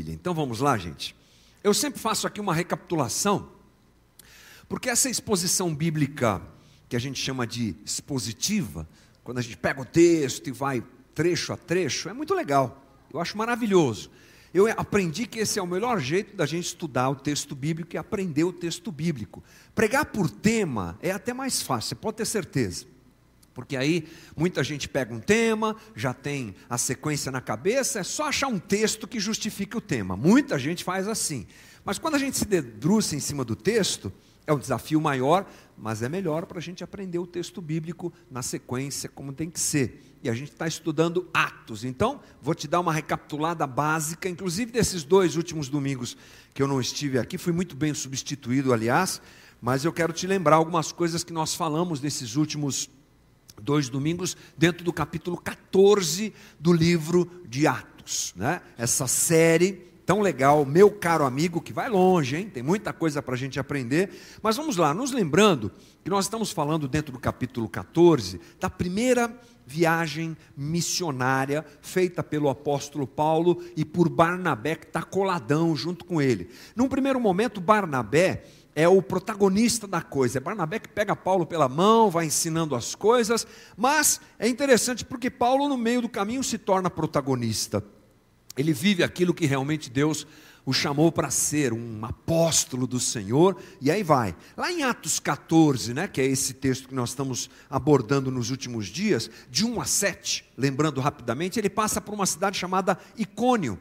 maravilha. Então vamos lá, gente. Eu sempre faço aqui uma recapitulação, porque essa exposição bíblica, que a gente chama de expositiva, quando a gente pega o texto e vai trecho a trecho, é muito legal. Eu acho maravilhoso. Eu aprendi que esse é o melhor jeito da gente estudar o texto bíblico e aprender o texto bíblico. Pregar por tema é até mais fácil, você pode ter certeza. Porque aí muita gente pega um tema, já tem a sequência na cabeça, é só achar um texto que justifique o tema. Muita gente faz assim. Mas quando a gente se debruça em cima do texto, é um desafio maior, mas é melhor para a gente aprender o texto bíblico na sequência, como tem que ser. E a gente está estudando Atos. Então, vou te dar uma recapitulada básica, inclusive desses dois últimos domingos que eu não estive aqui, fui muito bem substituído, aliás, mas eu quero te lembrar algumas coisas que nós falamos nesses últimos dois domingos, dentro do capítulo 14 do livro de Atos. Né? Essa série tão legal, meu caro amigo, que vai longe, hein? tem muita coisa para a gente aprender. Mas vamos lá, nos lembrando que nós estamos falando dentro do capítulo 14 da primeira viagem missionária feita pelo apóstolo Paulo e por Barnabé, que está coladão junto com ele. Num primeiro momento, Barnabé é o protagonista da coisa. É Barnabé que pega Paulo pela mão, vai ensinando as coisas, mas é interessante porque Paulo, no meio do caminho, se torna protagonista. Ele vive aquilo que realmente Deus o chamou para ser um apóstolo do Senhor, e aí vai. Lá em Atos 14, né, que é esse texto que nós estamos abordando nos últimos dias, de 1 a 7, lembrando rapidamente, ele passa por uma cidade chamada Icônio.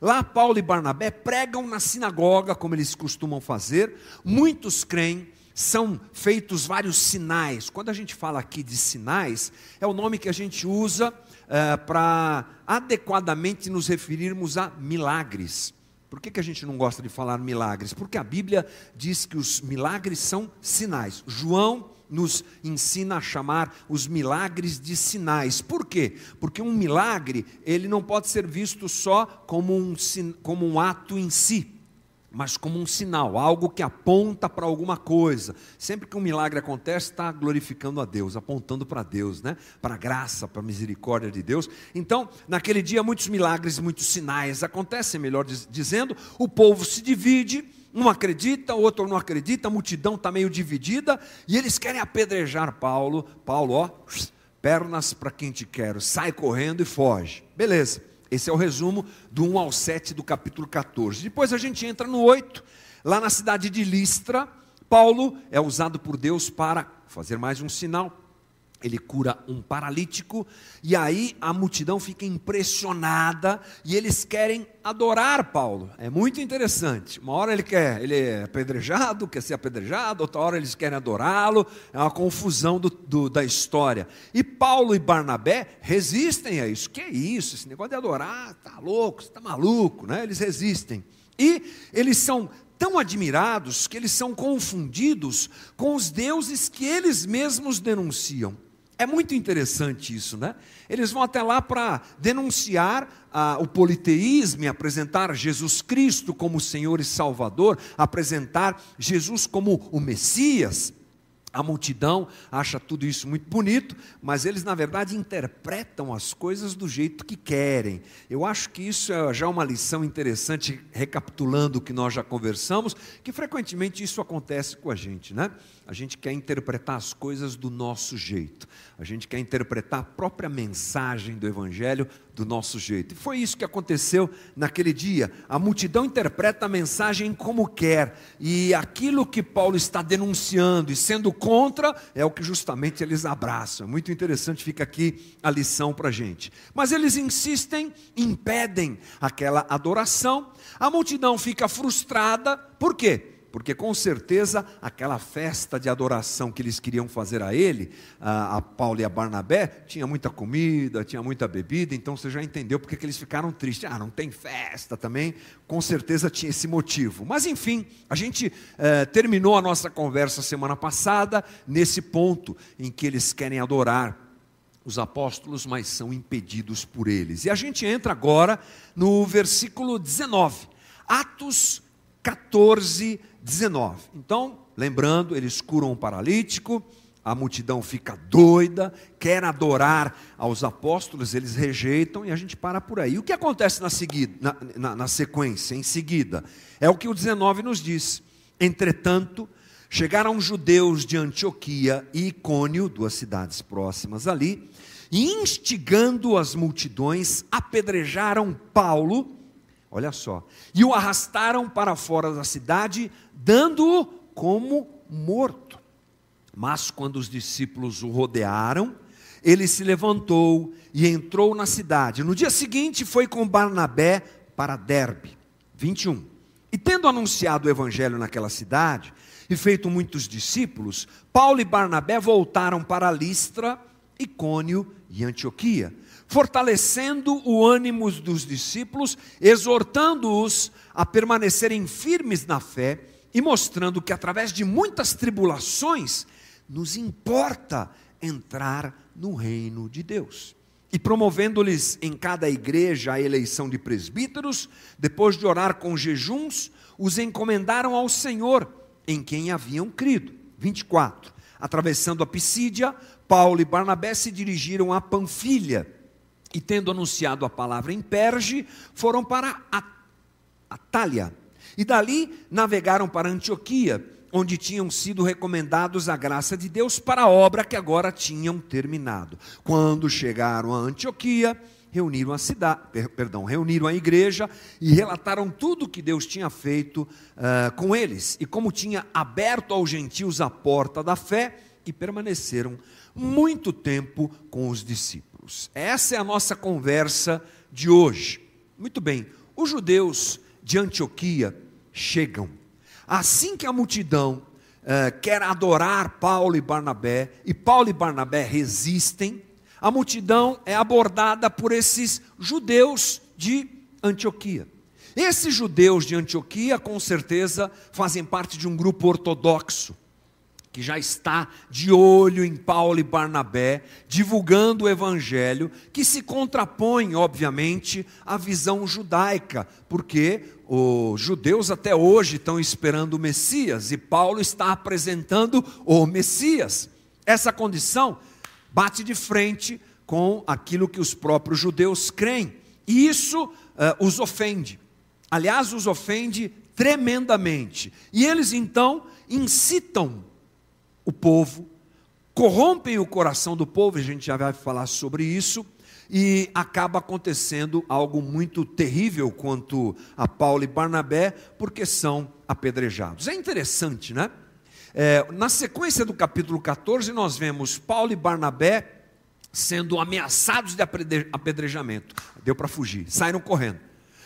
Lá Paulo e Barnabé pregam na sinagoga, como eles costumam fazer. Muitos creem, são feitos vários sinais. Quando a gente fala aqui de sinais, é o nome que a gente usa é, para adequadamente nos referirmos a milagres. Por que, que a gente não gosta de falar milagres? Porque a Bíblia diz que os milagres são sinais. João nos ensina a chamar os milagres de sinais. Por quê? Porque um milagre, ele não pode ser visto só como um, como um ato em si, mas como um sinal, algo que aponta para alguma coisa. Sempre que um milagre acontece, está glorificando a Deus, apontando para Deus, né? para a graça, para a misericórdia de Deus. Então, naquele dia, muitos milagres, muitos sinais acontecem, melhor dizendo, o povo se divide um acredita, o outro não acredita, a multidão está meio dividida e eles querem apedrejar Paulo. Paulo, ó, pernas para quem te quero, sai correndo e foge. Beleza, esse é o resumo do 1 ao 7 do capítulo 14. Depois a gente entra no 8, lá na cidade de Listra. Paulo é usado por Deus para fazer mais um sinal ele cura um paralítico, e aí a multidão fica impressionada e eles querem adorar Paulo. É muito interessante. Uma hora ele quer, ele é apedrejado, quer ser apedrejado, outra hora eles querem adorá-lo. É uma confusão do, do, da história. E Paulo e Barnabé resistem a isso. Que é isso? Esse negócio de adorar, tá louco, você tá maluco, né? Eles resistem. E eles são tão admirados que eles são confundidos com os deuses que eles mesmos denunciam. É muito interessante isso, né? Eles vão até lá para denunciar ah, o politeísmo, apresentar Jesus Cristo como Senhor e Salvador, apresentar Jesus como o Messias. A multidão acha tudo isso muito bonito, mas eles, na verdade, interpretam as coisas do jeito que querem. Eu acho que isso é já uma lição interessante, recapitulando o que nós já conversamos, que frequentemente isso acontece com a gente, né? A gente quer interpretar as coisas do nosso jeito, a gente quer interpretar a própria mensagem do Evangelho do nosso jeito. E foi isso que aconteceu naquele dia. A multidão interpreta a mensagem como quer, e aquilo que Paulo está denunciando e sendo contra é o que justamente eles abraçam. É muito interessante, fica aqui a lição para a gente. Mas eles insistem, impedem aquela adoração, a multidão fica frustrada, por quê? Porque com certeza aquela festa de adoração que eles queriam fazer a ele, a, a Paulo e a Barnabé, tinha muita comida, tinha muita bebida, então você já entendeu porque que eles ficaram tristes. Ah, não tem festa também, com certeza tinha esse motivo. Mas enfim, a gente eh, terminou a nossa conversa semana passada nesse ponto em que eles querem adorar os apóstolos, mas são impedidos por eles. E a gente entra agora no versículo 19, Atos 14, 19. Então, lembrando, eles curam um paralítico, a multidão fica doida, quer adorar aos apóstolos, eles rejeitam e a gente para por aí. O que acontece na, seguida, na, na, na sequência, em seguida? É o que o 19 nos diz. Entretanto, chegaram judeus de Antioquia e Icônio, duas cidades próximas ali, e instigando as multidões, apedrejaram Paulo, olha só, e o arrastaram para fora da cidade, dando-o como morto. Mas quando os discípulos o rodearam, ele se levantou e entrou na cidade. No dia seguinte foi com Barnabé para Derbe. 21. E tendo anunciado o evangelho naquela cidade e feito muitos discípulos, Paulo e Barnabé voltaram para Listra, Icônio e Antioquia, fortalecendo o ânimo dos discípulos, exortando-os a permanecerem firmes na fé e mostrando que através de muitas tribulações nos importa entrar no reino de Deus. E promovendo-lhes em cada igreja a eleição de presbíteros, depois de orar com jejuns, os encomendaram ao Senhor, em quem haviam crido. 24. Atravessando a Pisídia, Paulo e Barnabé se dirigiram a Panfilha, e tendo anunciado a palavra em Perge, foram para Atália. E dali navegaram para Antioquia onde tinham sido recomendados a graça de Deus para a obra que agora tinham terminado. Quando chegaram a Antioquia, reuniram a cidade, perdão, reuniram a igreja e relataram tudo que Deus tinha feito uh, com eles e como tinha aberto aos gentios a porta da fé e permaneceram muito tempo com os discípulos. Essa é a nossa conversa de hoje. Muito bem, os judeus de Antioquia chegam. Assim que a multidão eh, quer adorar Paulo e Barnabé, e Paulo e Barnabé resistem, a multidão é abordada por esses judeus de Antioquia. Esses judeus de Antioquia, com certeza, fazem parte de um grupo ortodoxo, que já está de olho em Paulo e Barnabé, divulgando o evangelho, que se contrapõe, obviamente, à visão judaica, porque os judeus até hoje estão esperando o Messias e Paulo está apresentando o Messias. Essa condição bate de frente com aquilo que os próprios judeus creem, e isso uh, os ofende. Aliás, os ofende tremendamente. E eles então incitam o povo, corrompem o coração do povo, a gente já vai falar sobre isso e acaba acontecendo algo muito terrível quanto a Paulo e Barnabé, porque são apedrejados. É interessante, né? É, na sequência do capítulo 14, nós vemos Paulo e Barnabé sendo ameaçados de apedrejamento. Deu para fugir, saíram correndo.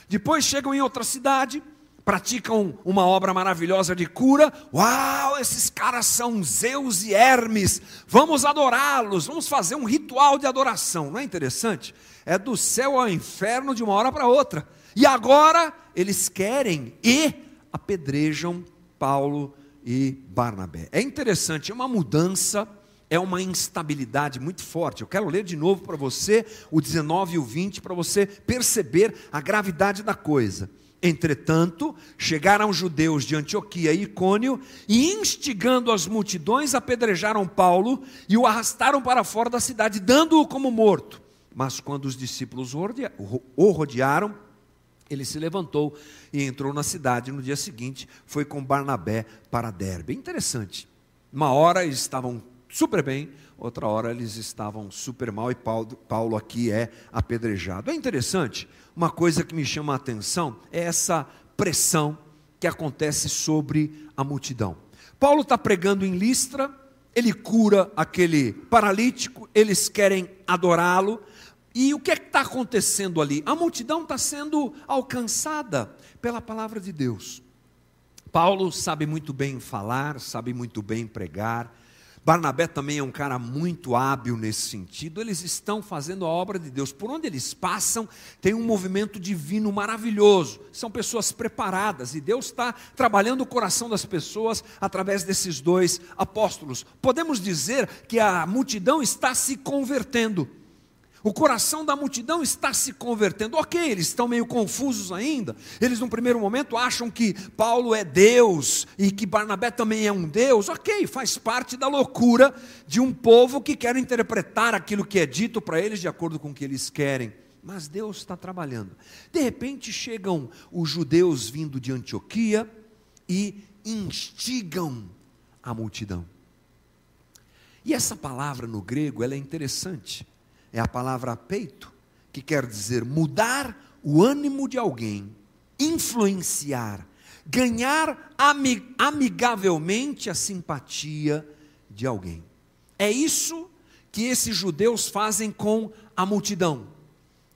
Depois chegam em outra cidade, praticam uma obra maravilhosa de cura. Uau, esses caras são Zeus e Hermes. Vamos adorá-los, vamos fazer um ritual de adoração. Não é interessante? É do céu ao inferno de uma hora para outra. E agora eles querem e apedrejam Paulo e Barnabé. É interessante, é uma mudança, é uma instabilidade muito forte. Eu quero ler de novo para você o 19 e o 20 para você perceber a gravidade da coisa. Entretanto, chegaram judeus de Antioquia e Icônio e, instigando as multidões, apedrejaram Paulo e o arrastaram para fora da cidade, dando-o como morto. Mas quando os discípulos o rodearam, ele se levantou e entrou na cidade. No dia seguinte, foi com Barnabé para Derbe. Interessante. Uma hora estavam super bem, outra hora eles estavam super mal e Paulo, Paulo aqui é apedrejado. É interessante uma coisa que me chama a atenção é essa pressão que acontece sobre a multidão. Paulo está pregando em Listra, ele cura aquele paralítico, eles querem adorá-lo, e o que é que está acontecendo ali? A multidão está sendo alcançada pela palavra de Deus. Paulo sabe muito bem falar, sabe muito bem pregar, Barnabé também é um cara muito hábil nesse sentido. Eles estão fazendo a obra de Deus. Por onde eles passam, tem um movimento divino maravilhoso. São pessoas preparadas e Deus está trabalhando o coração das pessoas através desses dois apóstolos. Podemos dizer que a multidão está se convertendo. O coração da multidão está se convertendo. Ok, eles estão meio confusos ainda. Eles, no primeiro momento, acham que Paulo é Deus e que Barnabé também é um Deus. Ok, faz parte da loucura de um povo que quer interpretar aquilo que é dito para eles de acordo com o que eles querem. Mas Deus está trabalhando. De repente chegam os judeus vindo de Antioquia e instigam a multidão. E essa palavra no grego ela é interessante é a palavra peito, que quer dizer mudar o ânimo de alguém, influenciar, ganhar amigavelmente a simpatia de alguém. É isso que esses judeus fazem com a multidão.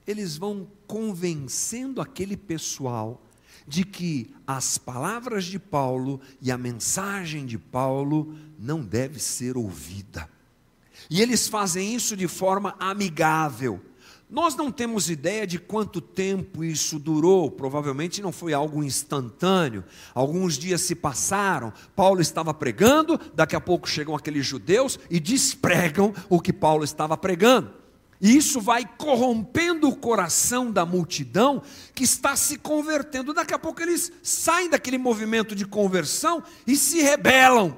Eles vão convencendo aquele pessoal de que as palavras de Paulo e a mensagem de Paulo não deve ser ouvida. E eles fazem isso de forma amigável. Nós não temos ideia de quanto tempo isso durou, provavelmente não foi algo instantâneo. Alguns dias se passaram, Paulo estava pregando, daqui a pouco chegam aqueles judeus e despregam o que Paulo estava pregando. E isso vai corrompendo o coração da multidão que está se convertendo. Daqui a pouco eles saem daquele movimento de conversão e se rebelam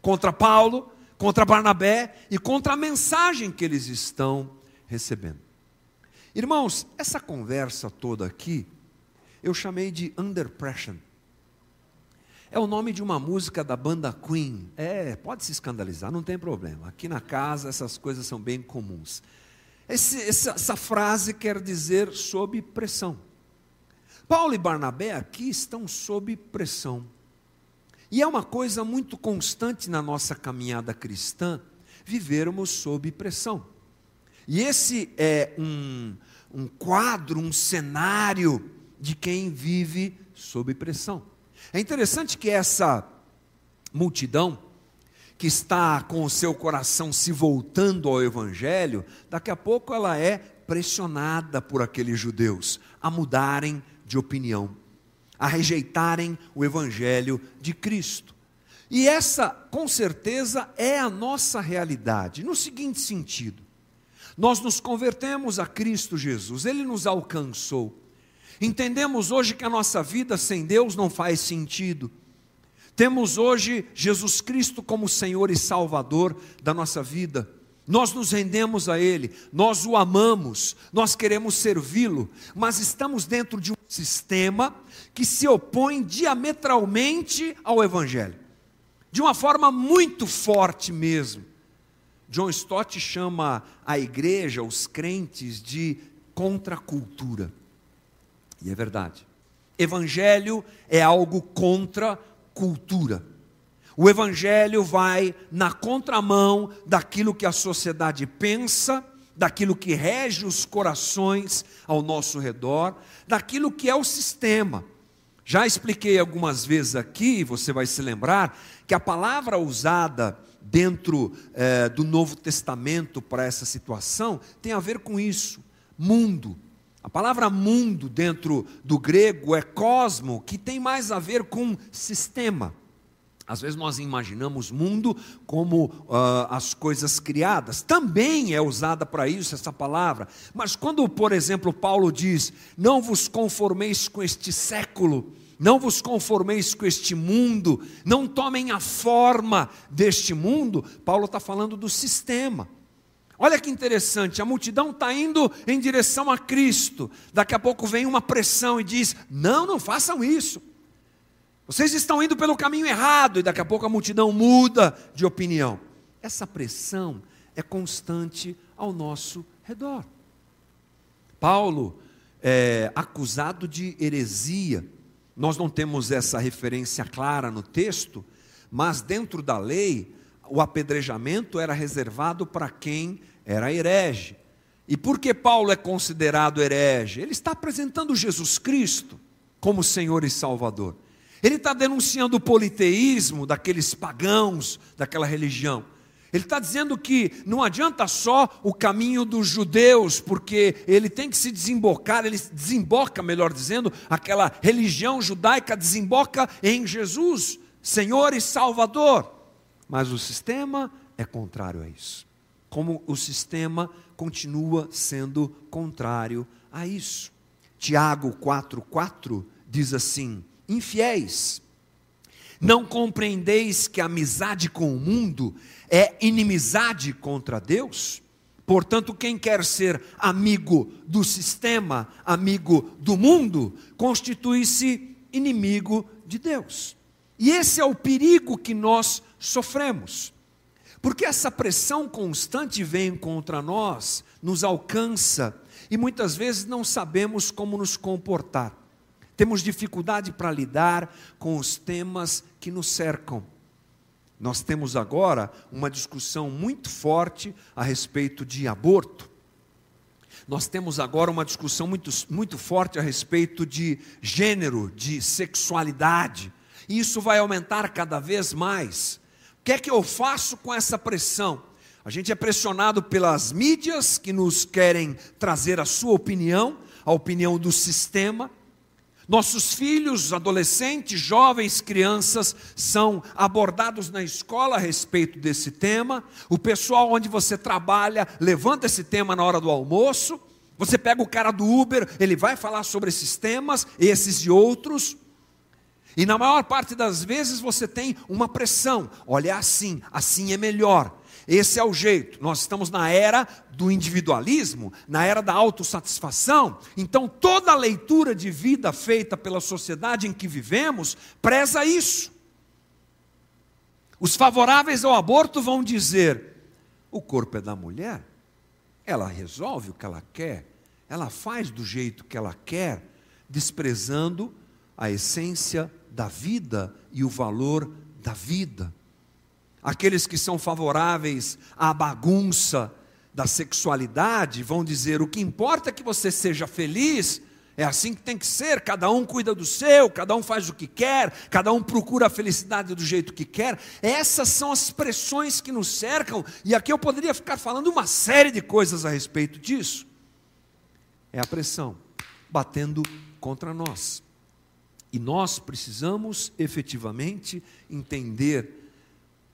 contra Paulo, contra Barnabé e contra a mensagem que eles estão recebendo. Irmãos, essa conversa toda aqui, eu chamei de Under Pressure. É o nome de uma música da banda Queen. É, pode se escandalizar, não tem problema. Aqui na casa essas coisas são bem comuns. Esse, essa, essa frase quer dizer sob pressão. Paulo e Barnabé aqui estão sob pressão. E é uma coisa muito constante na nossa caminhada cristã vivermos sob pressão. E esse é um, um quadro, um cenário de quem vive sob pressão. É interessante que essa multidão, que está com o seu coração se voltando ao Evangelho, daqui a pouco ela é pressionada por aqueles judeus a mudarem de opinião a rejeitarem o Evangelho de Cristo. E essa, com certeza, é a nossa realidade, no seguinte sentido: nós nos convertemos a Cristo Jesus, Ele nos alcançou. Entendemos hoje que a nossa vida sem Deus não faz sentido. Temos hoje Jesus Cristo como Senhor e Salvador da nossa vida. Nós nos rendemos a Ele, nós o amamos, nós queremos servi-lo, mas estamos dentro de um sistema que se opõe diametralmente ao Evangelho, de uma forma muito forte mesmo. John Stott chama a igreja, os crentes, de contracultura. E é verdade. Evangelho é algo contra cultura. O Evangelho vai na contramão daquilo que a sociedade pensa, daquilo que rege os corações ao nosso redor, daquilo que é o sistema. Já expliquei algumas vezes aqui, você vai se lembrar, que a palavra usada dentro eh, do Novo Testamento para essa situação tem a ver com isso: mundo. A palavra mundo dentro do grego é cosmo, que tem mais a ver com sistema. Às vezes nós imaginamos mundo como uh, as coisas criadas. Também é usada para isso essa palavra. Mas quando, por exemplo, Paulo diz: Não vos conformeis com este século, não vos conformeis com este mundo, não tomem a forma deste mundo, Paulo está falando do sistema. Olha que interessante, a multidão está indo em direção a Cristo. Daqui a pouco vem uma pressão e diz: Não, não façam isso. Vocês estão indo pelo caminho errado e daqui a pouco a multidão muda de opinião. Essa pressão é constante ao nosso redor. Paulo é acusado de heresia. Nós não temos essa referência clara no texto, mas dentro da lei, o apedrejamento era reservado para quem era herege. E por que Paulo é considerado herege? Ele está apresentando Jesus Cristo como Senhor e Salvador. Ele está denunciando o politeísmo daqueles pagãos daquela religião. Ele está dizendo que não adianta só o caminho dos judeus, porque ele tem que se desembocar, ele desemboca, melhor dizendo, aquela religião judaica desemboca em Jesus, Senhor e Salvador. Mas o sistema é contrário a isso. como o sistema continua sendo contrário a isso. Tiago 4,4 diz assim: Infiéis, não compreendeis que a amizade com o mundo é inimizade contra Deus? Portanto, quem quer ser amigo do sistema, amigo do mundo, constitui-se inimigo de Deus. E esse é o perigo que nós sofremos. Porque essa pressão constante vem contra nós, nos alcança e muitas vezes não sabemos como nos comportar. Temos dificuldade para lidar com os temas que nos cercam. Nós temos agora uma discussão muito forte a respeito de aborto. Nós temos agora uma discussão muito, muito forte a respeito de gênero, de sexualidade. E isso vai aumentar cada vez mais. O que é que eu faço com essa pressão? A gente é pressionado pelas mídias que nos querem trazer a sua opinião, a opinião do sistema. Nossos filhos, adolescentes, jovens, crianças são abordados na escola a respeito desse tema. O pessoal onde você trabalha levanta esse tema na hora do almoço. Você pega o cara do Uber, ele vai falar sobre esses temas, esses e outros. E na maior parte das vezes você tem uma pressão. Olha, é assim, assim é melhor. Esse é o jeito. Nós estamos na era do individualismo, na era da autossatisfação. Então, toda a leitura de vida feita pela sociedade em que vivemos preza isso. Os favoráveis ao aborto vão dizer: o corpo é da mulher, ela resolve o que ela quer, ela faz do jeito que ela quer, desprezando a essência da vida e o valor da vida. Aqueles que são favoráveis à bagunça da sexualidade vão dizer: o que importa é que você seja feliz, é assim que tem que ser, cada um cuida do seu, cada um faz o que quer, cada um procura a felicidade do jeito que quer. Essas são as pressões que nos cercam, e aqui eu poderia ficar falando uma série de coisas a respeito disso. É a pressão batendo contra nós. E nós precisamos efetivamente entender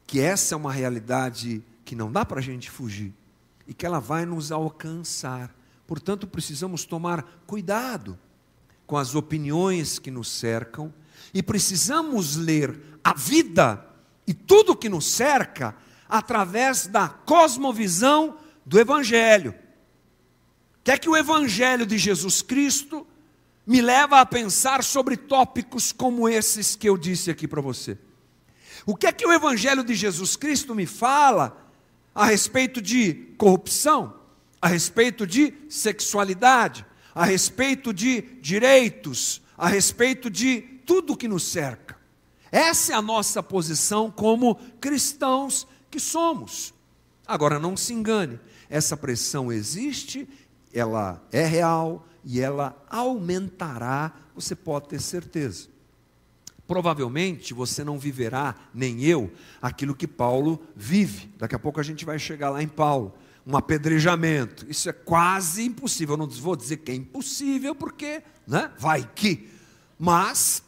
que essa é uma realidade que não dá para a gente fugir e que ela vai nos alcançar. Portanto, precisamos tomar cuidado com as opiniões que nos cercam e precisamos ler a vida e tudo que nos cerca através da cosmovisão do Evangelho. Quer é que o Evangelho de Jesus Cristo me leva a pensar sobre tópicos como esses que eu disse aqui para você. O que é que o Evangelho de Jesus Cristo me fala a respeito de corrupção, a respeito de sexualidade, a respeito de direitos, a respeito de tudo que nos cerca? Essa é a nossa posição como cristãos que somos. Agora, não se engane, essa pressão existe, ela é real, e ela aumentará, você pode ter certeza. Provavelmente você não viverá, nem eu, aquilo que Paulo vive. Daqui a pouco a gente vai chegar lá em Paulo. Um apedrejamento. Isso é quase impossível. Eu não vou dizer que é impossível, porque né, vai que. Mas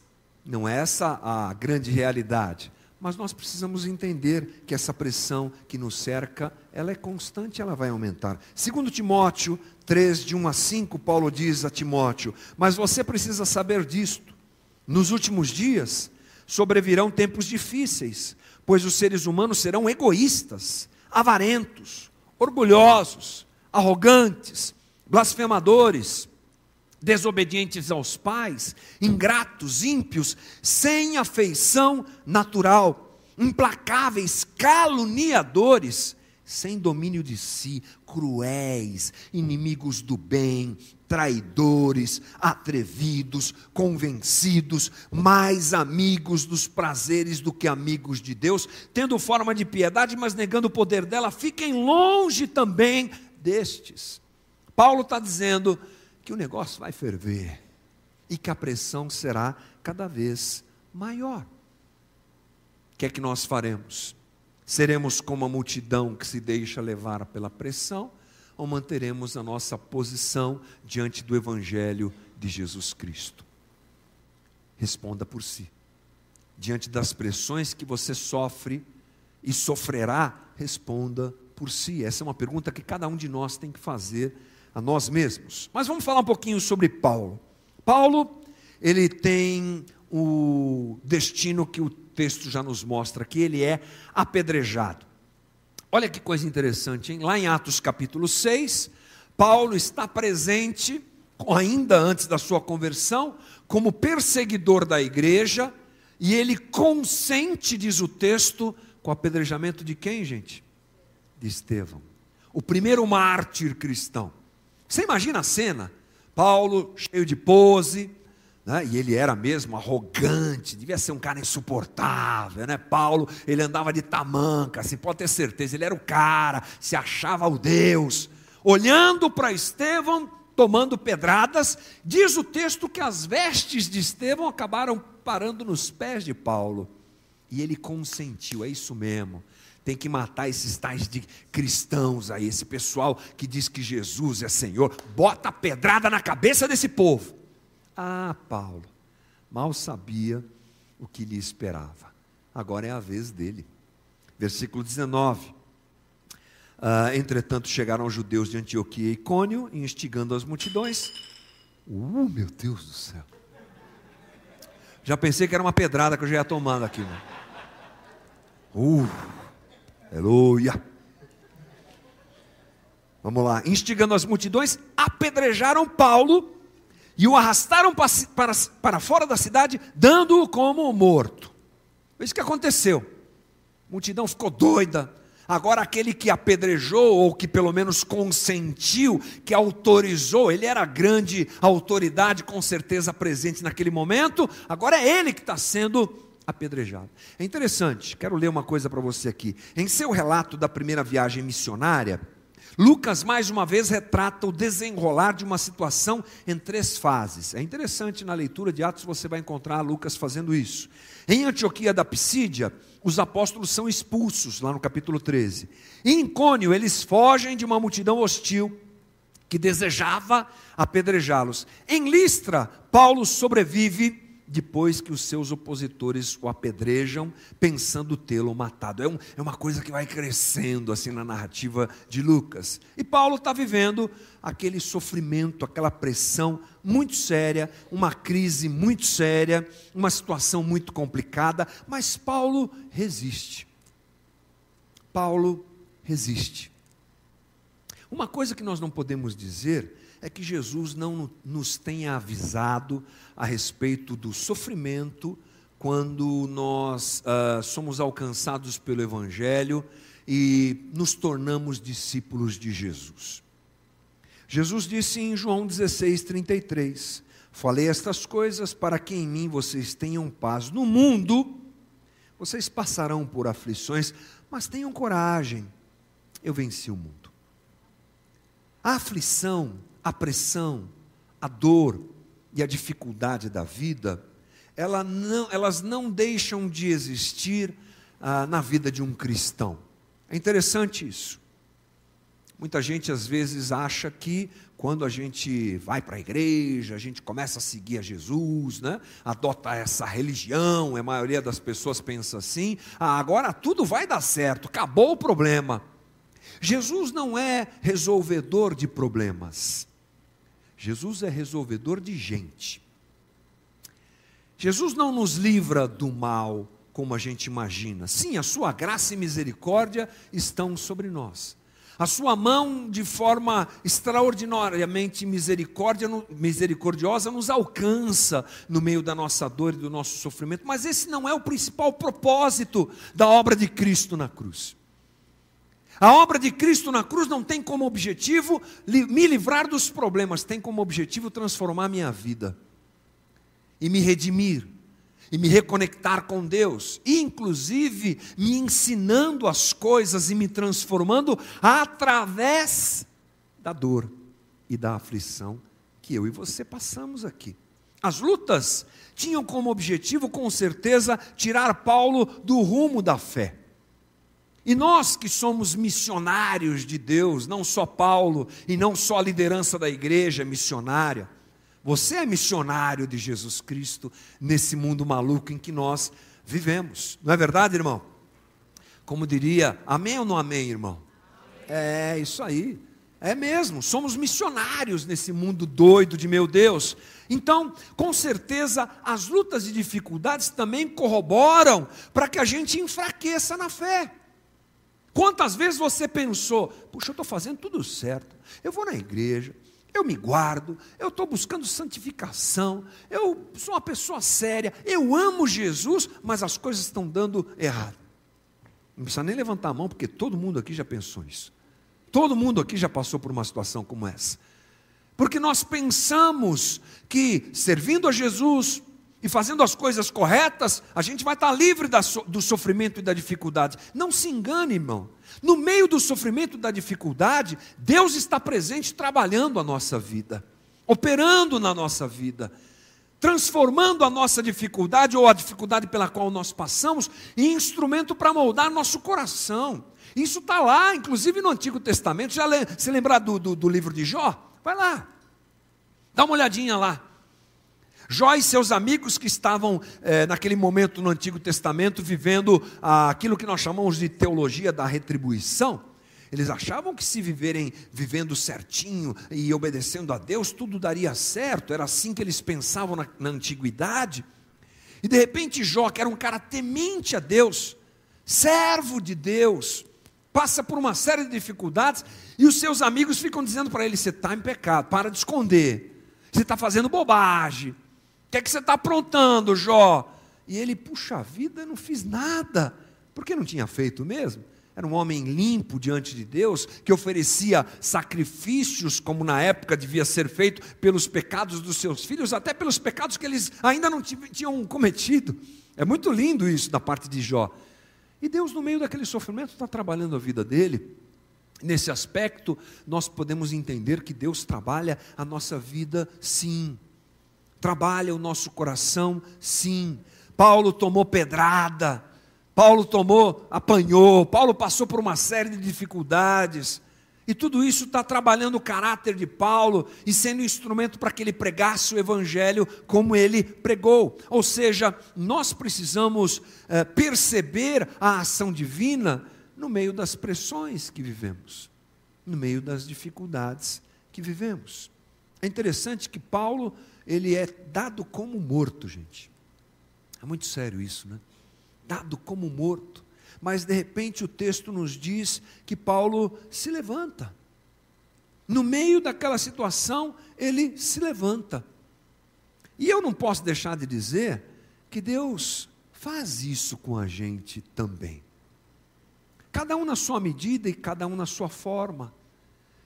não é essa a grande realidade. Mas nós precisamos entender que essa pressão que nos cerca, ela é constante, ela vai aumentar. Segundo Timóteo 3, de 1 a 5, Paulo diz a Timóteo, mas você precisa saber disto. Nos últimos dias sobrevirão tempos difíceis, pois os seres humanos serão egoístas, avarentos, orgulhosos, arrogantes, blasfemadores, desobedientes aos pais, ingratos, ímpios, sem afeição natural, implacáveis, caluniadores, sem domínio de si, cruéis, inimigos do bem, traidores, atrevidos, convencidos, mais amigos dos prazeres do que amigos de Deus, tendo forma de piedade, mas negando o poder dela, fiquem longe também destes. Paulo está dizendo que o negócio vai ferver e que a pressão será cada vez maior. O que é que nós faremos? Seremos como a multidão que se deixa levar pela pressão ou manteremos a nossa posição diante do Evangelho de Jesus Cristo? Responda por si. Diante das pressões que você sofre e sofrerá, responda por si? Essa é uma pergunta que cada um de nós tem que fazer a nós mesmos. Mas vamos falar um pouquinho sobre Paulo. Paulo, ele tem o destino que o texto já nos mostra, que ele é apedrejado. Olha que coisa interessante, hein? Lá em Atos capítulo 6, Paulo está presente, ainda antes da sua conversão, como perseguidor da igreja, e ele consente, diz o texto, com o apedrejamento de quem, gente? De Estevão, o primeiro mártir cristão. Você imagina a cena? Paulo cheio de pose, né? e ele era mesmo arrogante, devia ser um cara insuportável, né? Paulo, ele andava de tamanca, assim, pode ter certeza, ele era o cara, se achava o Deus. Olhando para Estevão, tomando pedradas, diz o texto que as vestes de Estevão acabaram parando nos pés de Paulo. E ele consentiu, é isso mesmo. Tem que matar esses tais de cristãos aí, esse pessoal que diz que Jesus é Senhor. Bota pedrada na cabeça desse povo. Ah, Paulo, mal sabia o que lhe esperava. Agora é a vez dele. Versículo 19. Uh, entretanto, chegaram os judeus de Antioquia e Icônio, instigando as multidões. Uh, meu Deus do céu. Já pensei que era uma pedrada que eu já ia tomando aqui. Né? Uh, aleluia. Vamos lá. Instigando as multidões, apedrejaram Paulo e o arrastaram para, para, fora da cidade, dando-o como morto. Foi isso que aconteceu. A multidão ficou doida, Agora, aquele que apedrejou, ou que pelo menos consentiu, que autorizou, ele era a grande autoridade, com certeza presente naquele momento, agora é ele que está sendo apedrejado. É interessante, quero ler uma coisa para você aqui. Em seu relato da primeira viagem missionária, Lucas mais uma vez retrata o desenrolar de uma situação em três fases. É interessante na leitura de Atos você vai encontrar Lucas fazendo isso. Em Antioquia da Pisídia, os apóstolos são expulsos, lá no capítulo 13. Em Cônio, eles fogem de uma multidão hostil que desejava apedrejá-los. Em Listra, Paulo sobrevive depois que os seus opositores o apedrejam, pensando tê-lo matado. É, um, é, uma coisa que vai crescendo assim na narrativa de Lucas. E Paulo está vivendo aquele sofrimento, aquela pressão muito séria, uma crise muito séria, uma situação muito complicada, mas Paulo resiste. Paulo resiste. Uma coisa que nós não podemos dizer é que Jesus não nos tenha avisado a respeito do sofrimento quando nós uh, somos alcançados pelo Evangelho e nos tornamos discípulos de Jesus. Jesus disse em João 16, 33: Falei estas coisas para que em mim vocês tenham paz. No mundo, vocês passarão por aflições, mas tenham coragem, eu venci o mundo. A aflição a pressão, a dor e a dificuldade da vida, ela não, elas não deixam de existir ah, na vida de um cristão. É interessante isso. Muita gente às vezes acha que quando a gente vai para a igreja, a gente começa a seguir a Jesus, né? adota essa religião, a maioria das pessoas pensa assim: ah, agora tudo vai dar certo, acabou o problema. Jesus não é resolvedor de problemas. Jesus é resolvedor de gente. Jesus não nos livra do mal como a gente imagina. Sim, a sua graça e misericórdia estão sobre nós. A sua mão, de forma extraordinariamente misericordiosa, nos alcança no meio da nossa dor e do nosso sofrimento. Mas esse não é o principal propósito da obra de Cristo na cruz. A obra de Cristo na cruz não tem como objetivo me livrar dos problemas, tem como objetivo transformar minha vida e me redimir e me reconectar com Deus, inclusive me ensinando as coisas e me transformando através da dor e da aflição que eu e você passamos aqui. As lutas tinham como objetivo, com certeza, tirar Paulo do rumo da fé. E nós que somos missionários de Deus, não só Paulo e não só a liderança da igreja missionária, você é missionário de Jesus Cristo nesse mundo maluco em que nós vivemos. Não é verdade, irmão? Como diria, amém ou não amém, irmão? É, isso aí. É mesmo, somos missionários nesse mundo doido de meu Deus. Então, com certeza, as lutas e dificuldades também corroboram para que a gente enfraqueça na fé. Quantas vezes você pensou, puxa, eu estou fazendo tudo certo, eu vou na igreja, eu me guardo, eu estou buscando santificação, eu sou uma pessoa séria, eu amo Jesus, mas as coisas estão dando errado. Não precisa nem levantar a mão, porque todo mundo aqui já pensou isso. Todo mundo aqui já passou por uma situação como essa. Porque nós pensamos que servindo a Jesus e fazendo as coisas corretas, a gente vai estar livre do sofrimento e da dificuldade. Não se engane, irmão. No meio do sofrimento e da dificuldade, Deus está presente trabalhando a nossa vida, operando na nossa vida, transformando a nossa dificuldade ou a dificuldade pela qual nós passamos em instrumento para moldar nosso coração. Isso está lá, inclusive no Antigo Testamento. Já se lembrar do, do, do livro de Jó? Vai lá, dá uma olhadinha lá. Jó e seus amigos que estavam é, naquele momento no Antigo Testamento vivendo ah, aquilo que nós chamamos de teologia da retribuição, eles achavam que se viverem vivendo certinho e obedecendo a Deus, tudo daria certo, era assim que eles pensavam na, na antiguidade. E de repente Jó, que era um cara temente a Deus, servo de Deus, passa por uma série de dificuldades e os seus amigos ficam dizendo para ele: você está em pecado, para de esconder, você está fazendo bobagem, o que é que você está aprontando, Jó? E ele, puxa vida, não fiz nada, porque não tinha feito mesmo. Era um homem limpo diante de Deus, que oferecia sacrifícios, como na época devia ser feito, pelos pecados dos seus filhos, até pelos pecados que eles ainda não tinham cometido. É muito lindo isso da parte de Jó. E Deus, no meio daquele sofrimento, está trabalhando a vida dele. Nesse aspecto, nós podemos entender que Deus trabalha a nossa vida, sim. Trabalha o nosso coração, sim. Paulo tomou pedrada, Paulo tomou, apanhou, Paulo passou por uma série de dificuldades. E tudo isso está trabalhando o caráter de Paulo e sendo instrumento para que ele pregasse o Evangelho como ele pregou. Ou seja, nós precisamos é, perceber a ação divina no meio das pressões que vivemos, no meio das dificuldades que vivemos. É interessante que Paulo ele é dado como morto, gente. É muito sério isso, né? Dado como morto mas de repente o texto nos diz que Paulo se levanta. No meio daquela situação, ele se levanta. E eu não posso deixar de dizer que Deus faz isso com a gente também. Cada um na sua medida e cada um na sua forma.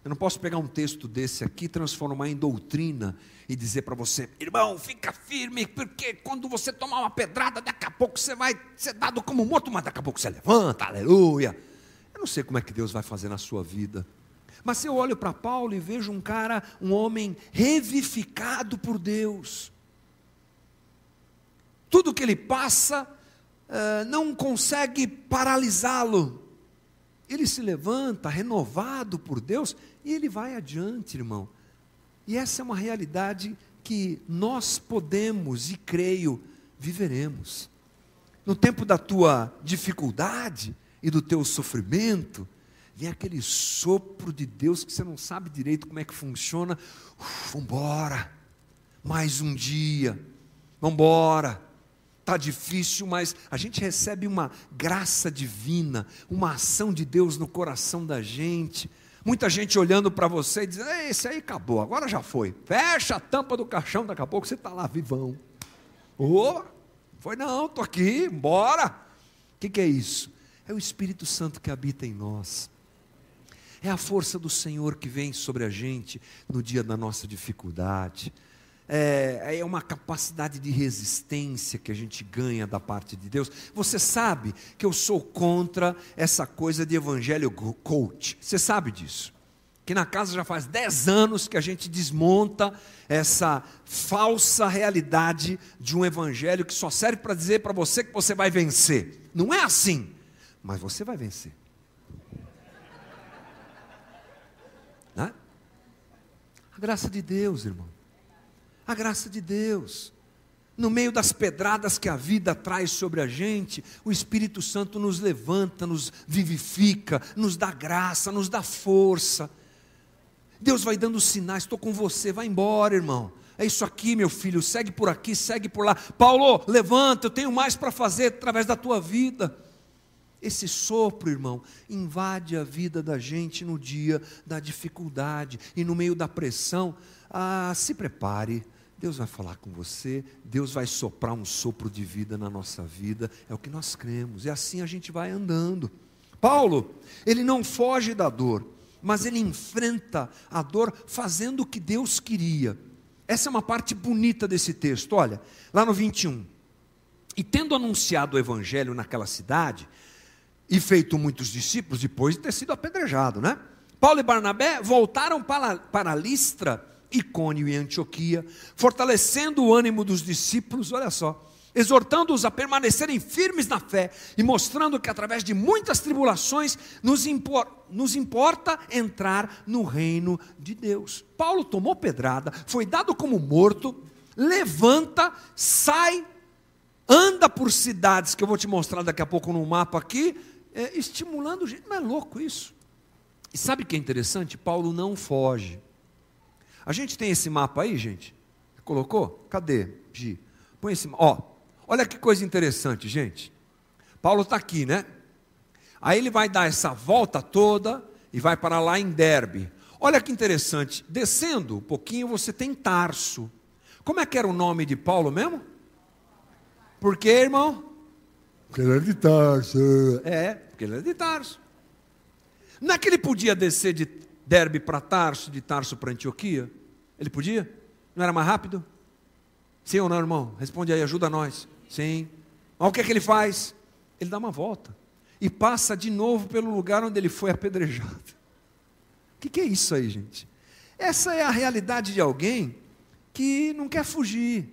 Eu não posso pegar um texto desse aqui, transformar em doutrina e dizer para você, irmão, fica firme, porque quando você tomar uma pedrada, daqui a pouco você vai ser dado como morto, mas daqui a pouco você levanta, aleluia. Eu não sei como é que Deus vai fazer na sua vida. Mas se eu olho para Paulo e vejo um cara, um homem revivificado por Deus, tudo que ele passa uh, não consegue paralisá-lo. Ele se levanta renovado por Deus e ele vai adiante, irmão. E essa é uma realidade que nós podemos e creio viveremos. No tempo da tua dificuldade e do teu sofrimento, vem aquele sopro de Deus que você não sabe direito como é que funciona. Vamos embora, mais um dia, vamos embora. Está difícil, mas a gente recebe uma graça divina, uma ação de Deus no coração da gente Muita gente olhando para você e dizendo: esse aí acabou, agora já foi. Fecha a tampa do caixão, daqui a pouco você está lá vivão. Oh, foi não, estou aqui, bora. O que, que é isso? É o Espírito Santo que habita em nós. É a força do Senhor que vem sobre a gente no dia da nossa dificuldade é, é uma capacidade de resistência que a gente ganha da parte de Deus. Você sabe que eu sou contra essa coisa de evangelho coach. Você sabe disso? Que na casa já faz 10 anos que a gente desmonta essa falsa realidade de um evangelho que só serve para dizer para você que você vai vencer. Não é assim, mas você vai vencer. Né? A graça de Deus, irmão a graça de Deus. no meio das pedradas que a vida traz sobre a gente, o Espírito Santo nos levanta, nos vivifica, nos dá graça, nos dá força. Deus vai dando sinais, estou com você, vai embora, irmão. É isso aqui, meu filho, segue por aqui, segue por lá. Paulo, levanta, eu tenho mais para fazer através da tua vida. Esse sopro, irmão, invade a vida da gente no dia da dificuldade e no meio da pressão. Ah, se prepare, Deus vai falar com você, Deus vai soprar um sopro de vida na nossa vida, é o que nós cremos, e assim a gente vai andando. Paulo, ele não foge da dor, mas ele enfrenta a dor fazendo o que Deus queria. Essa é uma parte bonita desse texto, olha, lá no 21. E tendo anunciado o evangelho naquela cidade, e feito muitos discípulos, depois de ter sido apedrejado, né? Paulo e Barnabé voltaram para, para Listra, Icônio e Antioquia, fortalecendo o ânimo dos discípulos, olha só, exortando-os a permanecerem firmes na fé e mostrando que através de muitas tribulações nos, impor, nos importa entrar no reino de Deus. Paulo tomou pedrada, foi dado como morto, levanta, sai, anda por cidades que eu vou te mostrar daqui a pouco no mapa aqui, é, estimulando gente. Não é louco isso? E sabe o que é interessante? Paulo não foge. A gente tem esse mapa aí, gente? Colocou? Cadê? Gi. Põe esse Ó, olha que coisa interessante, gente. Paulo está aqui, né? Aí ele vai dar essa volta toda e vai para lá em Derbe. Olha que interessante. Descendo um pouquinho, você tem Tarso. Como é que era o nome de Paulo mesmo? Por quê, irmão? Porque ele era de Tarso. É, porque ele era de Tarso. Não é que ele podia descer de Derbe para Tarso, de Tarso para Antioquia? Ele podia? Não era mais rápido? Sim ou não, irmão? Responde aí, ajuda nós. Sim. Mas o que é que ele faz? Ele dá uma volta e passa de novo pelo lugar onde ele foi apedrejado. O que, que é isso aí, gente? Essa é a realidade de alguém que não quer fugir,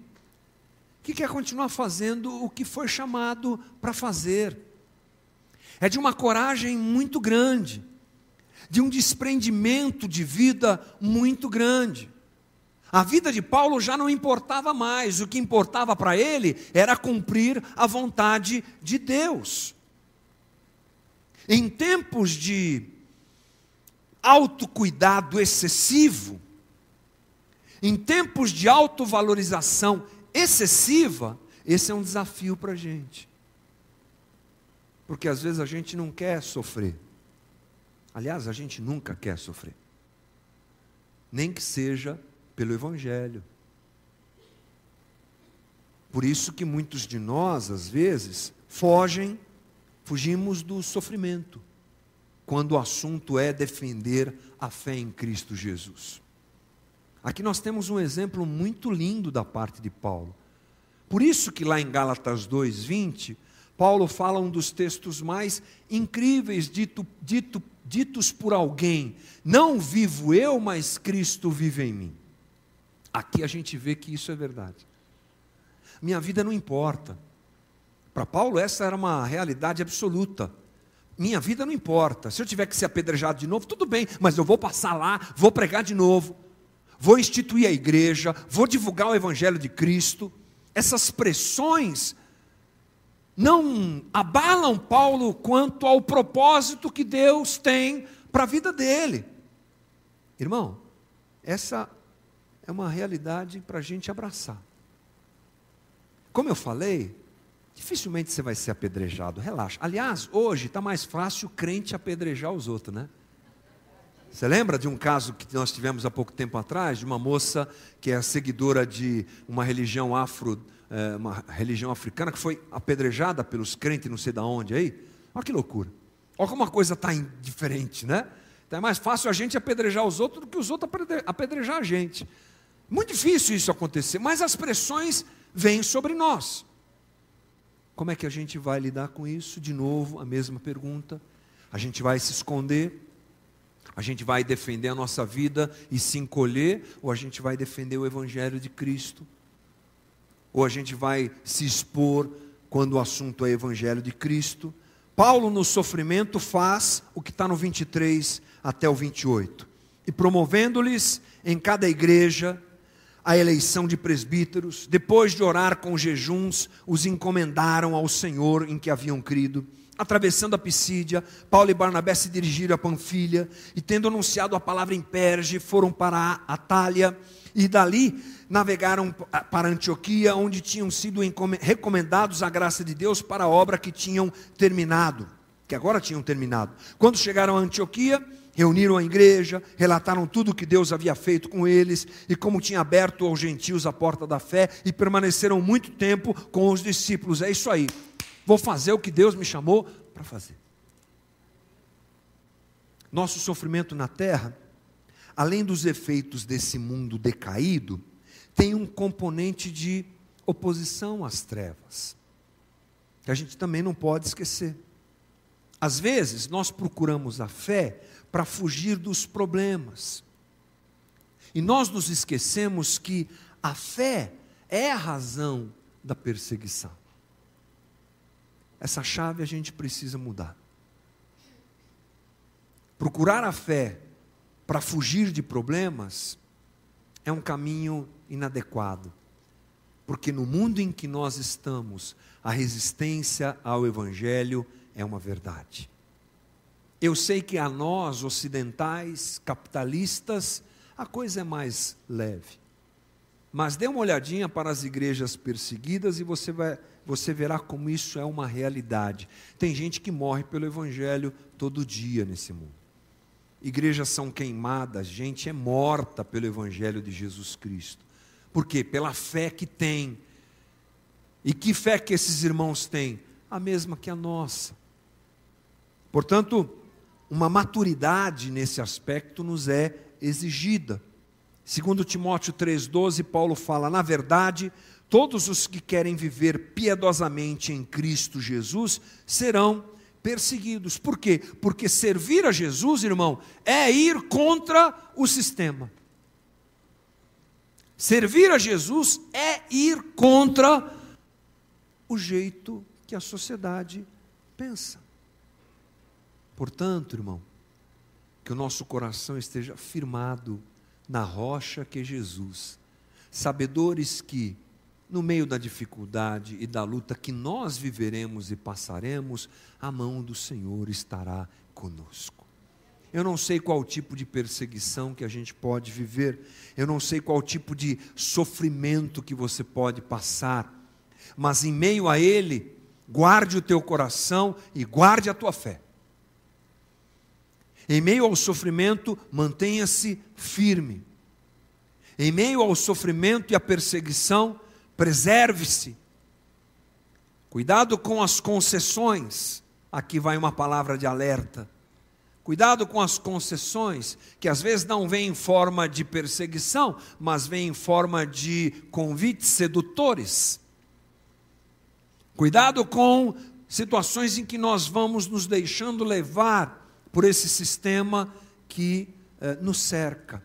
que quer continuar fazendo o que foi chamado para fazer. É de uma coragem muito grande, de um desprendimento de vida muito grande. A vida de Paulo já não importava mais, o que importava para ele era cumprir a vontade de Deus. Em tempos de autocuidado excessivo, em tempos de autovalorização excessiva, esse é um desafio para a gente. Porque às vezes a gente não quer sofrer. Aliás, a gente nunca quer sofrer. Nem que seja pelo Evangelho. Por isso que muitos de nós, às vezes, fogem, fugimos do sofrimento, quando o assunto é defender a fé em Cristo Jesus. Aqui nós temos um exemplo muito lindo da parte de Paulo. Por isso que lá em Gálatas 2:20, Paulo fala um dos textos mais incríveis dito, dito, ditos por alguém: Não vivo eu, mas Cristo vive em mim. Aqui a gente vê que isso é verdade. Minha vida não importa. Para Paulo, essa era uma realidade absoluta. Minha vida não importa. Se eu tiver que ser apedrejado de novo, tudo bem, mas eu vou passar lá, vou pregar de novo vou instituir a igreja, vou divulgar o evangelho de Cristo. Essas pressões não abalam Paulo quanto ao propósito que Deus tem para a vida dele. Irmão, essa é uma realidade para a gente abraçar. Como eu falei, dificilmente você vai ser apedrejado, relaxa. Aliás, hoje está mais fácil o crente apedrejar os outros, né? Você lembra de um caso que nós tivemos há pouco tempo atrás, de uma moça que é seguidora de uma religião afro, é, uma religião africana, que foi apedrejada pelos crentes não sei de onde aí? Olha que loucura. Olha como a coisa está diferente, né? Então é mais fácil a gente apedrejar os outros do que os outros apedrejar a gente. Muito difícil isso acontecer, mas as pressões vêm sobre nós. Como é que a gente vai lidar com isso? De novo, a mesma pergunta. A gente vai se esconder? A gente vai defender a nossa vida e se encolher, ou a gente vai defender o Evangelho de Cristo? Ou a gente vai se expor quando o assunto é Evangelho de Cristo? Paulo, no sofrimento, faz o que está no 23 até o 28. E promovendo-lhes em cada igreja a eleição de presbíteros, depois de orar com jejuns, os encomendaram ao Senhor em que haviam crido. Atravessando a Pisídia, Paulo e Barnabé se dirigiram a Panfilha e, tendo anunciado a palavra em Perge, foram para Atália e dali navegaram para Antioquia, onde tinham sido recomendados a graça de Deus para a obra que tinham terminado, que agora tinham terminado. Quando chegaram a Antioquia, reuniram a igreja, relataram tudo o que Deus havia feito com eles e como tinha aberto aos gentios a porta da fé e permaneceram muito tempo com os discípulos. É isso aí. Vou fazer o que Deus me chamou para fazer. Nosso sofrimento na terra, além dos efeitos desse mundo decaído, tem um componente de oposição às trevas, que a gente também não pode esquecer. Às vezes, nós procuramos a fé para fugir dos problemas. E nós nos esquecemos que a fé é a razão da perseguição. Essa chave a gente precisa mudar. Procurar a fé para fugir de problemas é um caminho inadequado. Porque no mundo em que nós estamos, a resistência ao Evangelho é uma verdade. Eu sei que a nós, ocidentais, capitalistas, a coisa é mais leve. Mas dê uma olhadinha para as igrejas perseguidas e você, vai, você verá como isso é uma realidade. Tem gente que morre pelo Evangelho todo dia nesse mundo. Igrejas são queimadas, gente é morta pelo Evangelho de Jesus Cristo. Por quê? Pela fé que tem. E que fé que esses irmãos têm? A mesma que a nossa. Portanto, uma maturidade nesse aspecto nos é exigida. Segundo Timóteo 3:12, Paulo fala: "Na verdade, todos os que querem viver piedosamente em Cristo Jesus serão perseguidos. Por quê? Porque servir a Jesus, irmão, é ir contra o sistema. Servir a Jesus é ir contra o jeito que a sociedade pensa. Portanto, irmão, que o nosso coração esteja firmado na rocha que é Jesus, sabedores que, no meio da dificuldade e da luta que nós viveremos e passaremos, a mão do Senhor estará conosco. Eu não sei qual tipo de perseguição que a gente pode viver, eu não sei qual tipo de sofrimento que você pode passar, mas em meio a ele, guarde o teu coração e guarde a tua fé. Em meio ao sofrimento, mantenha-se firme. Em meio ao sofrimento e à perseguição, preserve-se. Cuidado com as concessões. Aqui vai uma palavra de alerta. Cuidado com as concessões, que às vezes não vêm em forma de perseguição, mas vêm em forma de convites sedutores. Cuidado com situações em que nós vamos nos deixando levar por esse sistema que eh, nos cerca.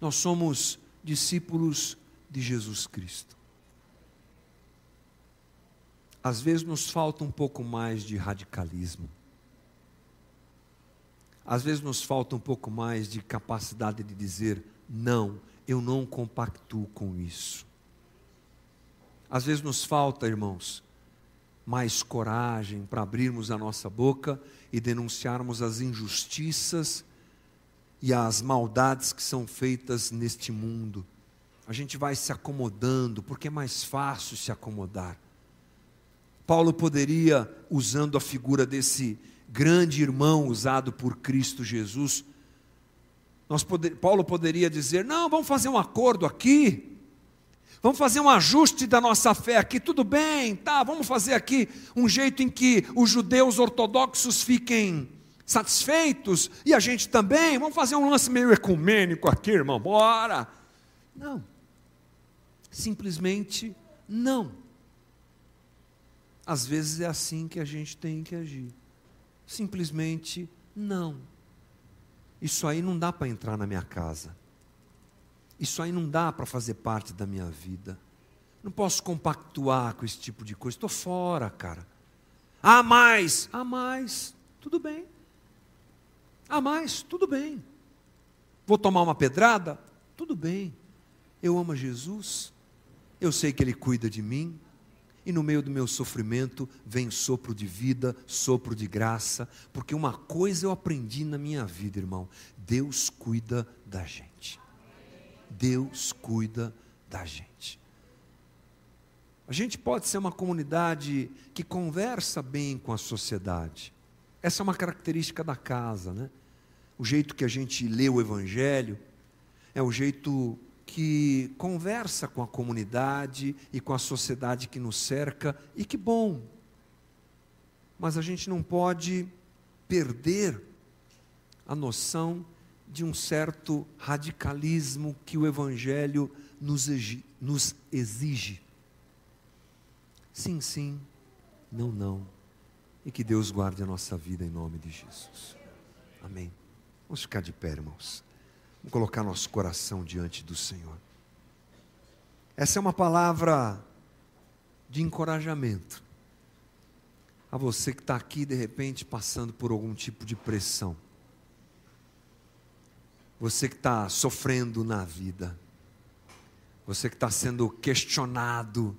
Nós somos discípulos de Jesus Cristo. Às vezes nos falta um pouco mais de radicalismo. Às vezes nos falta um pouco mais de capacidade de dizer: não, eu não compactuo com isso. Às vezes nos falta, irmãos, mais coragem para abrirmos a nossa boca e denunciarmos as injustiças e as maldades que são feitas neste mundo. A gente vai se acomodando, porque é mais fácil se acomodar. Paulo poderia, usando a figura desse grande irmão usado por Cristo Jesus, poder, Paulo poderia dizer: não, vamos fazer um acordo aqui, Vamos fazer um ajuste da nossa fé aqui, tudo bem, tá? Vamos fazer aqui um jeito em que os judeus ortodoxos fiquem satisfeitos e a gente também. Vamos fazer um lance meio ecumênico aqui, irmão, bora. Não. Simplesmente não. Às vezes é assim que a gente tem que agir. Simplesmente não. Isso aí não dá para entrar na minha casa. Isso aí não dá para fazer parte da minha vida. Não posso compactuar com esse tipo de coisa. Estou fora, cara. Há mais. Há mais. Tudo bem. Há mais. Tudo bem. Vou tomar uma pedrada? Tudo bem. Eu amo Jesus, eu sei que Ele cuida de mim, e no meio do meu sofrimento vem sopro de vida, sopro de graça, porque uma coisa eu aprendi na minha vida, irmão: Deus cuida da gente. Deus cuida da gente. A gente pode ser uma comunidade que conversa bem com a sociedade. Essa é uma característica da casa, né? O jeito que a gente lê o Evangelho é o jeito que conversa com a comunidade e com a sociedade que nos cerca, e que bom. Mas a gente não pode perder a noção de um certo radicalismo que o Evangelho nos exige. Sim, sim, não, não. E que Deus guarde a nossa vida em nome de Jesus. Amém. Vamos ficar de pé, irmãos. Vamos colocar nosso coração diante do Senhor. Essa é uma palavra de encorajamento a você que está aqui de repente passando por algum tipo de pressão. Você que está sofrendo na vida. Você que está sendo questionado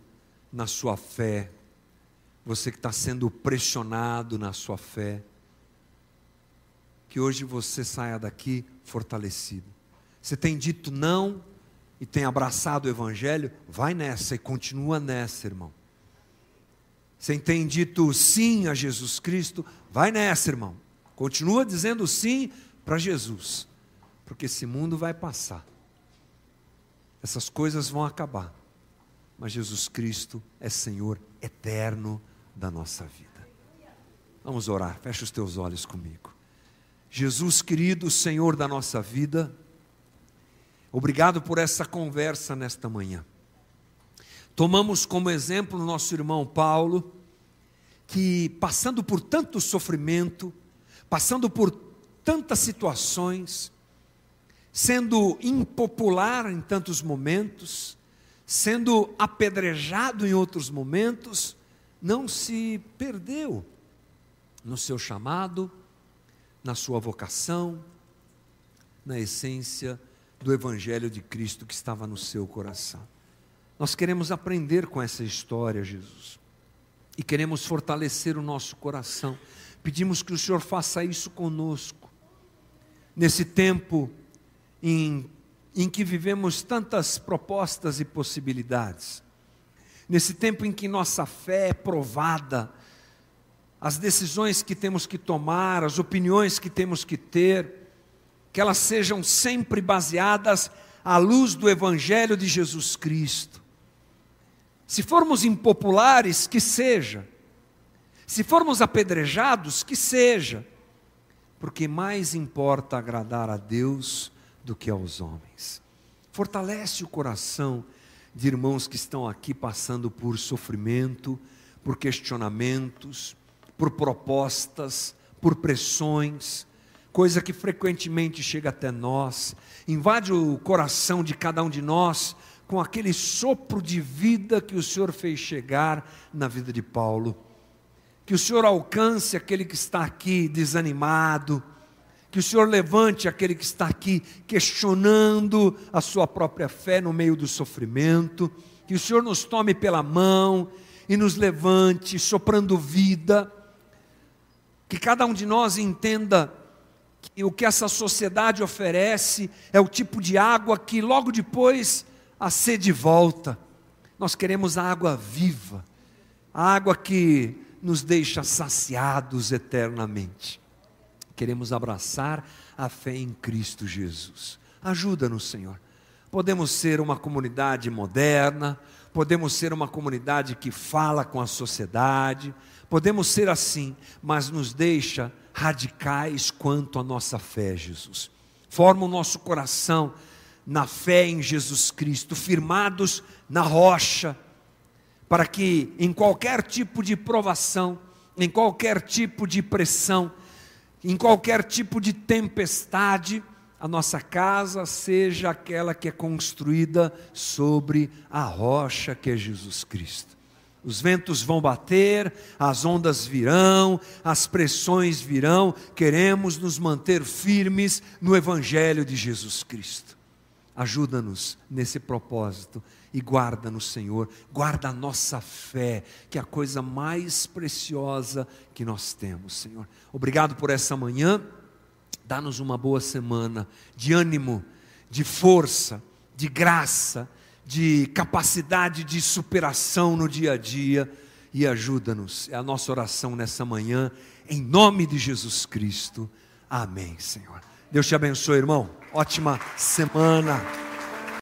na sua fé. Você que está sendo pressionado na sua fé. Que hoje você saia daqui fortalecido. Você tem dito não e tem abraçado o Evangelho, vai nessa e continua nessa, irmão. Você tem dito sim a Jesus Cristo, vai nessa, irmão. Continua dizendo sim para Jesus, porque esse mundo vai passar, essas coisas vão acabar, mas Jesus Cristo é Senhor eterno da nossa vida. Vamos orar, fecha os teus olhos comigo. Jesus querido, Senhor da nossa vida, Obrigado por essa conversa nesta manhã. Tomamos como exemplo nosso irmão Paulo, que passando por tanto sofrimento, passando por tantas situações, sendo impopular em tantos momentos, sendo apedrejado em outros momentos, não se perdeu no seu chamado, na sua vocação, na essência do Evangelho de Cristo que estava no seu coração. Nós queremos aprender com essa história, Jesus, e queremos fortalecer o nosso coração. Pedimos que o Senhor faça isso conosco, nesse tempo em, em que vivemos tantas propostas e possibilidades, nesse tempo em que nossa fé é provada, as decisões que temos que tomar, as opiniões que temos que ter, que elas sejam sempre baseadas à luz do Evangelho de Jesus Cristo. Se formos impopulares, que seja. Se formos apedrejados, que seja. Porque mais importa agradar a Deus do que aos homens. Fortalece o coração de irmãos que estão aqui passando por sofrimento, por questionamentos, por propostas, por pressões coisa que frequentemente chega até nós, invade o coração de cada um de nós com aquele sopro de vida que o Senhor fez chegar na vida de Paulo. Que o Senhor alcance aquele que está aqui desanimado, que o Senhor levante aquele que está aqui questionando a sua própria fé no meio do sofrimento, que o Senhor nos tome pela mão e nos levante, soprando vida, que cada um de nós entenda que o que essa sociedade oferece é o tipo de água que logo depois a sede volta. Nós queremos a água viva, a água que nos deixa saciados eternamente. Queremos abraçar a fé em Cristo Jesus. Ajuda-nos, Senhor. Podemos ser uma comunidade moderna, podemos ser uma comunidade que fala com a sociedade, podemos ser assim, mas nos deixa radicais quanto à nossa fé, Jesus. Forma o nosso coração na fé em Jesus Cristo, firmados na rocha, para que em qualquer tipo de provação, em qualquer tipo de pressão, em qualquer tipo de tempestade, a nossa casa seja aquela que é construída sobre a rocha que é Jesus Cristo. Os ventos vão bater, as ondas virão, as pressões virão, queremos nos manter firmes no Evangelho de Jesus Cristo. Ajuda-nos nesse propósito e guarda-nos, Senhor, guarda a nossa fé, que é a coisa mais preciosa que nós temos, Senhor. Obrigado por essa manhã, dá-nos uma boa semana de ânimo, de força, de graça, de capacidade de superação no dia a dia e ajuda-nos. É a nossa oração nessa manhã, em nome de Jesus Cristo. Amém, Senhor. Deus te abençoe, irmão. Ótima semana.